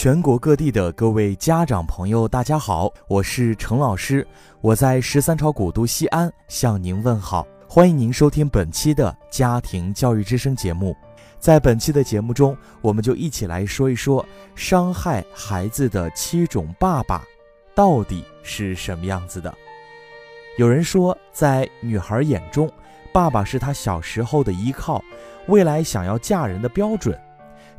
全国各地的各位家长朋友，大家好，我是程老师，我在十三朝古都西安向您问好，欢迎您收听本期的家庭教育之声节目。在本期的节目中，我们就一起来说一说伤害孩子的七种爸爸到底是什么样子的。有人说，在女孩眼中，爸爸是她小时候的依靠，未来想要嫁人的标准；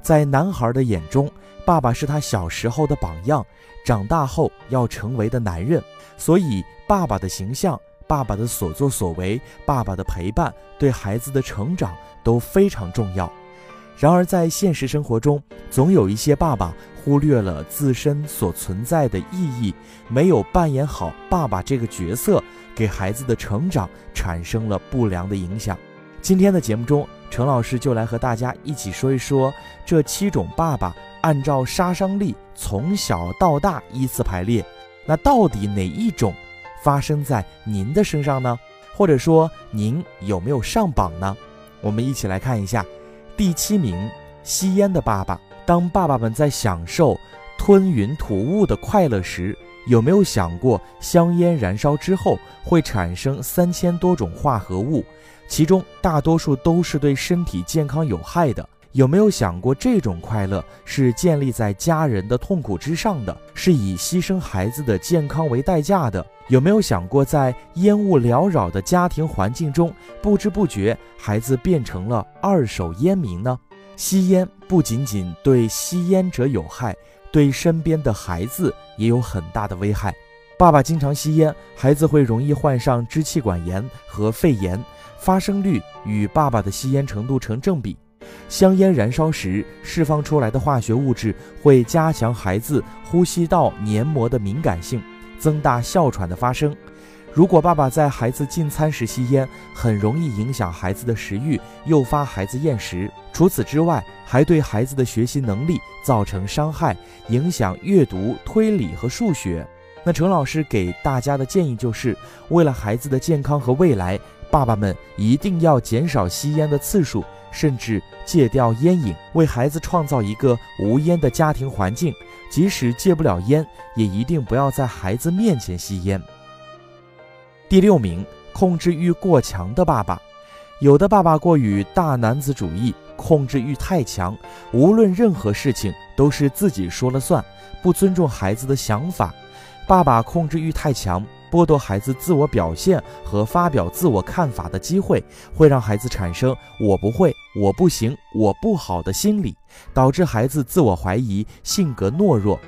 在男孩的眼中，爸爸是他小时候的榜样，长大后要成为的男人。所以，爸爸的形象、爸爸的所作所为、爸爸的陪伴，对孩子的成长都非常重要。然而，在现实生活中，总有一些爸爸忽略了自身所存在的意义，没有扮演好爸爸这个角色，给孩子的成长产生了不良的影响。今天的节目中，陈老师就来和大家一起说一说这七种爸爸，按照杀伤力从小到大依次排列，那到底哪一种发生在您的身上呢？或者说，您有没有上榜呢？我们一起来看一下。第七名，吸烟的爸爸。当爸爸们在享受吞云吐雾的快乐时，有没有想过，香烟燃烧之后会产生三千多种化合物，其中大多数都是对身体健康有害的？有没有想过，这种快乐是建立在家人的痛苦之上的，是以牺牲孩子的健康为代价的？有没有想过，在烟雾缭绕的家庭环境中，不知不觉孩子变成了二手烟民呢？吸烟不仅仅对吸烟者有害，对身边的孩子也有很大的危害。爸爸经常吸烟，孩子会容易患上支气管炎和肺炎，发生率与爸爸的吸烟程度成正比。香烟燃烧时释放出来的化学物质会加强孩子呼吸道黏膜的敏感性。增大哮喘的发生。如果爸爸在孩子进餐时吸烟，很容易影响孩子的食欲，诱发孩子厌食。除此之外，还对孩子的学习能力造成伤害，影响阅读、推理和数学。那陈老师给大家的建议就是，为了孩子的健康和未来，爸爸们一定要减少吸烟的次数，甚至戒掉烟瘾，为孩子创造一个无烟的家庭环境。即使戒不了烟，也一定不要在孩子面前吸烟。第六名，控制欲过强的爸爸，有的爸爸过于大男子主义，控制欲太强，无论任何事情都是自己说了算，不尊重孩子的想法。爸爸控制欲太强。剥夺孩子自我表现和发表自我看法的机会，会让孩子产生“我不会”“我不行”“我不好”的心理，导致孩子自我怀疑、性格懦弱。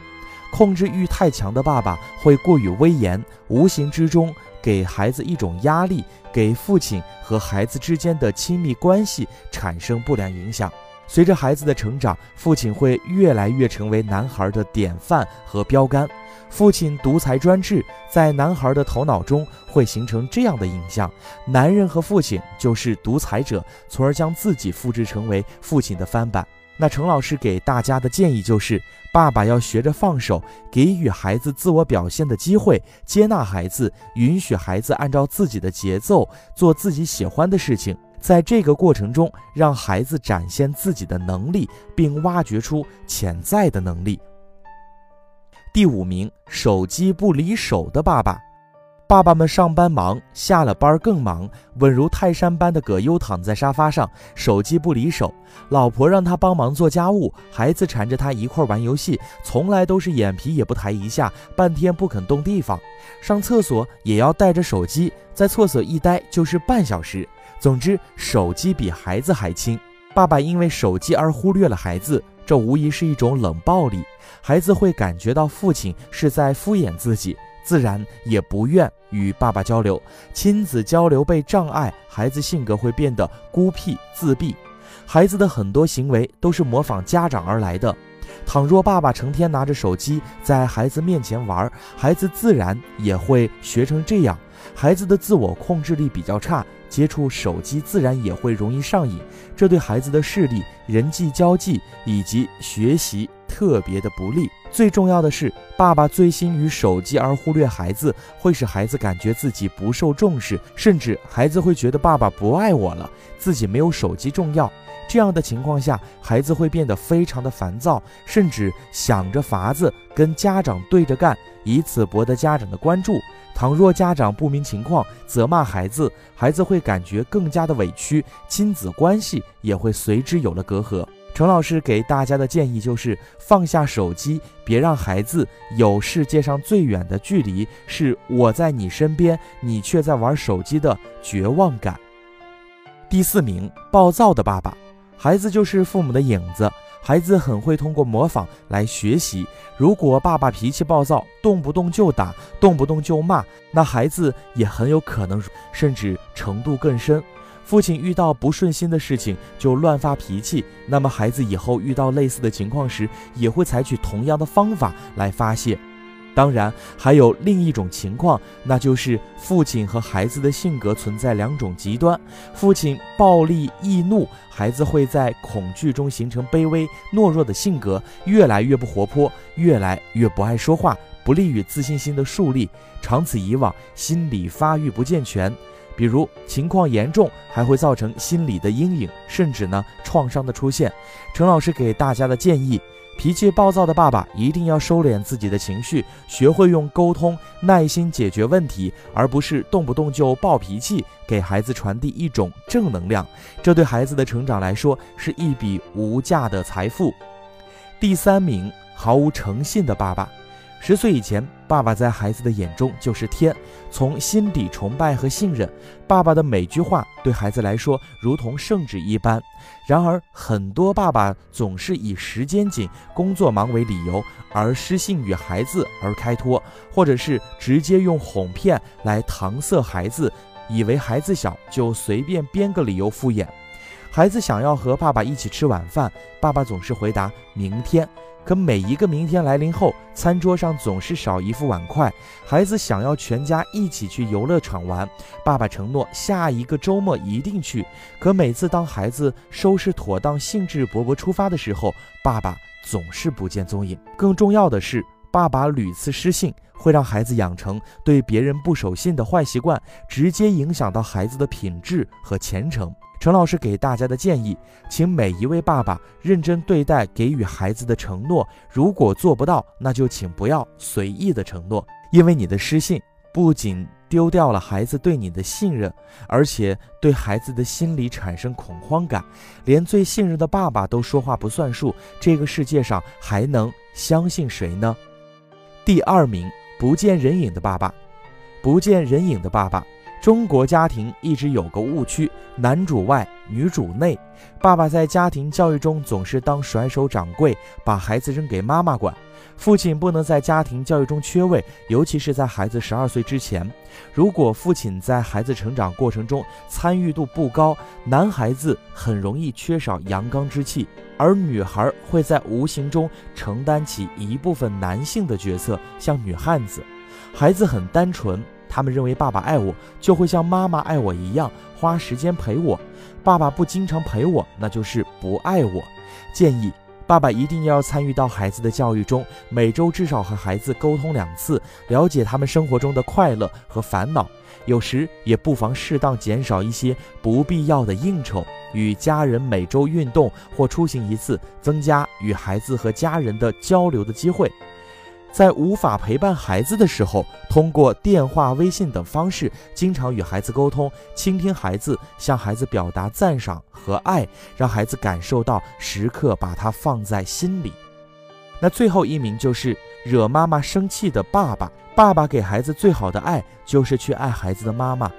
控制欲太强的爸爸会过于威严，无形之中给孩子一种压力，给父亲和孩子之间的亲密关系产生不良影响。随着孩子的成长，父亲会越来越成为男孩的典范和标杆。父亲独裁专制，在男孩的头脑中会形成这样的印象：男人和父亲就是独裁者，从而将自己复制成为父亲的翻版。那程老师给大家的建议就是：爸爸要学着放手，给予孩子自我表现的机会，接纳孩子，允许孩子按照自己的节奏做自己喜欢的事情。在这个过程中，让孩子展现自己的能力，并挖掘出潜在的能力。第五名，手机不离手的爸爸。爸爸们上班忙，下了班更忙，稳如泰山般的葛优躺在沙发上，手机不离手。老婆让他帮忙做家务，孩子缠着他一块玩游戏，从来都是眼皮也不抬一下，半天不肯动地方。上厕所也要带着手机，在厕所一待就是半小时。总之，手机比孩子还亲。爸爸因为手机而忽略了孩子，这无疑是一种冷暴力。孩子会感觉到父亲是在敷衍自己，自然也不愿与爸爸交流。亲子交流被障碍，孩子性格会变得孤僻自闭。孩子的很多行为都是模仿家长而来的。倘若爸爸成天拿着手机在孩子面前玩，孩子自然也会学成这样。孩子的自我控制力比较差。接触手机自然也会容易上瘾，这对孩子的视力、人际交际以及学习特别的不利。最重要的是，爸爸醉心于手机而忽略孩子，会使孩子感觉自己不受重视，甚至孩子会觉得爸爸不爱我了，自己没有手机重要。这样的情况下，孩子会变得非常的烦躁，甚至想着法子跟家长对着干，以此博得家长的关注。倘若家长不明情况责骂孩子，孩子会感觉更加的委屈，亲子关系也会随之有了隔阂。陈老师给大家的建议就是放下手机，别让孩子有世界上最远的距离，是我在你身边，你却在玩手机的绝望感。第四名，暴躁的爸爸，孩子就是父母的影子，孩子很会通过模仿来学习。如果爸爸脾气暴躁，动不动就打，动不动就骂，那孩子也很有可能，甚至程度更深。父亲遇到不顺心的事情就乱发脾气，那么孩子以后遇到类似的情况时，也会采取同样的方法来发泄。当然，还有另一种情况，那就是父亲和孩子的性格存在两种极端。父亲暴力易怒，孩子会在恐惧中形成卑微懦弱的性格，越来越不活泼，越来越不爱说话，不利于自信心的树立。长此以往，心理发育不健全。比如情况严重，还会造成心理的阴影，甚至呢创伤的出现。陈老师给大家的建议：脾气暴躁的爸爸一定要收敛自己的情绪，学会用沟通、耐心解决问题，而不是动不动就暴脾气，给孩子传递一种正能量。这对孩子的成长来说是一笔无价的财富。第三名，毫无诚信的爸爸。十岁以前，爸爸在孩子的眼中就是天，从心底崇拜和信任。爸爸的每句话对孩子来说如同圣旨一般。然而，很多爸爸总是以时间紧、工作忙为理由而失信于孩子而开脱，或者是直接用哄骗来搪塞孩子，以为孩子小就随便编个理由敷衍。孩子想要和爸爸一起吃晚饭，爸爸总是回答明天。可每一个明天来临后，餐桌上总是少一副碗筷。孩子想要全家一起去游乐场玩，爸爸承诺下一个周末一定去。可每次当孩子收拾妥当、兴致勃勃出发的时候，爸爸总是不见踪影。更重要的是，爸爸屡次失信，会让孩子养成对别人不守信的坏习惯，直接影响到孩子的品质和前程。陈老师给大家的建议，请每一位爸爸认真对待给予孩子的承诺。如果做不到，那就请不要随意的承诺，因为你的失信不仅丢掉了孩子对你的信任，而且对孩子的心理产生恐慌感。连最信任的爸爸都说话不算数，这个世界上还能相信谁呢？第二名，不见人影的爸爸，不见人影的爸爸。中国家庭一直有个误区：男主外，女主内。爸爸在家庭教育中总是当甩手掌柜，把孩子扔给妈妈管。父亲不能在家庭教育中缺位，尤其是在孩子十二岁之前。如果父亲在孩子成长过程中参与度不高，男孩子很容易缺少阳刚之气，而女孩会在无形中承担起一部分男性的角色，像女汉子。孩子很单纯。他们认为爸爸爱我，就会像妈妈爱我一样花时间陪我。爸爸不经常陪我，那就是不爱我。建议爸爸一定要参与到孩子的教育中，每周至少和孩子沟通两次，了解他们生活中的快乐和烦恼。有时也不妨适当减少一些不必要的应酬，与家人每周运动或出行一次，增加与孩子和家人的交流的机会。在无法陪伴孩子的时候，通过电话、微信等方式，经常与孩子沟通，倾听孩子，向孩子表达赞赏和爱，让孩子感受到时刻把他放在心里。那最后一名就是惹妈妈生气的爸爸。爸爸给孩子最好的爱，就是去爱孩子的妈妈。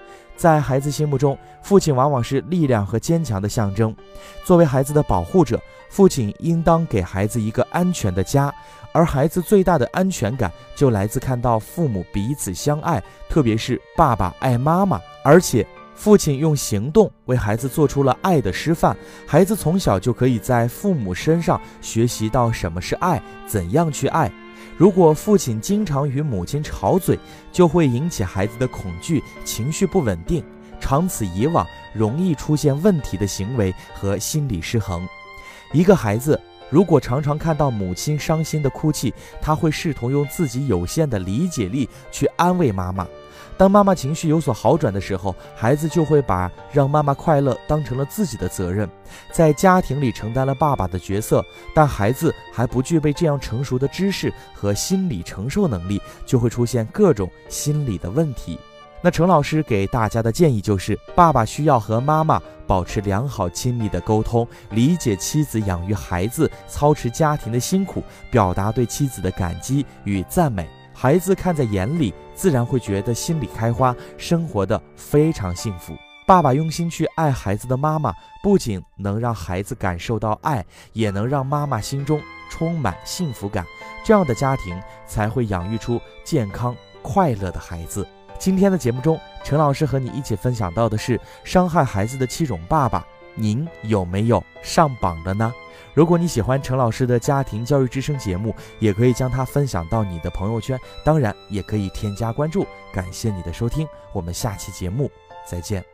在孩子心目中，父亲往往是力量和坚强的象征。作为孩子的保护者，父亲应当给孩子一个安全的家。而孩子最大的安全感，就来自看到父母彼此相爱，特别是爸爸爱妈妈，而且父亲用行动为孩子做出了爱的示范，孩子从小就可以在父母身上学习到什么是爱，怎样去爱。如果父亲经常与母亲吵嘴，就会引起孩子的恐惧，情绪不稳定，长此以往，容易出现问题的行为和心理失衡。一个孩子。如果常常看到母亲伤心的哭泣，他会试图用自己有限的理解力去安慰妈妈。当妈妈情绪有所好转的时候，孩子就会把让妈妈快乐当成了自己的责任，在家庭里承担了爸爸的角色。但孩子还不具备这样成熟的知识和心理承受能力，就会出现各种心理的问题。那程老师给大家的建议就是，爸爸需要和妈妈保持良好亲密的沟通，理解妻子养育孩子、操持家庭的辛苦，表达对妻子的感激与赞美。孩子看在眼里，自然会觉得心里开花，生活的非常幸福。爸爸用心去爱孩子的妈妈，不仅能让孩子感受到爱，也能让妈妈心中充满幸福感。这样的家庭才会养育出健康快乐的孩子。今天的节目中，陈老师和你一起分享到的是伤害孩子的七种爸爸，您有没有上榜的呢？如果你喜欢陈老师的家庭教育之声节目，也可以将它分享到你的朋友圈，当然也可以添加关注。感谢你的收听，我们下期节目再见。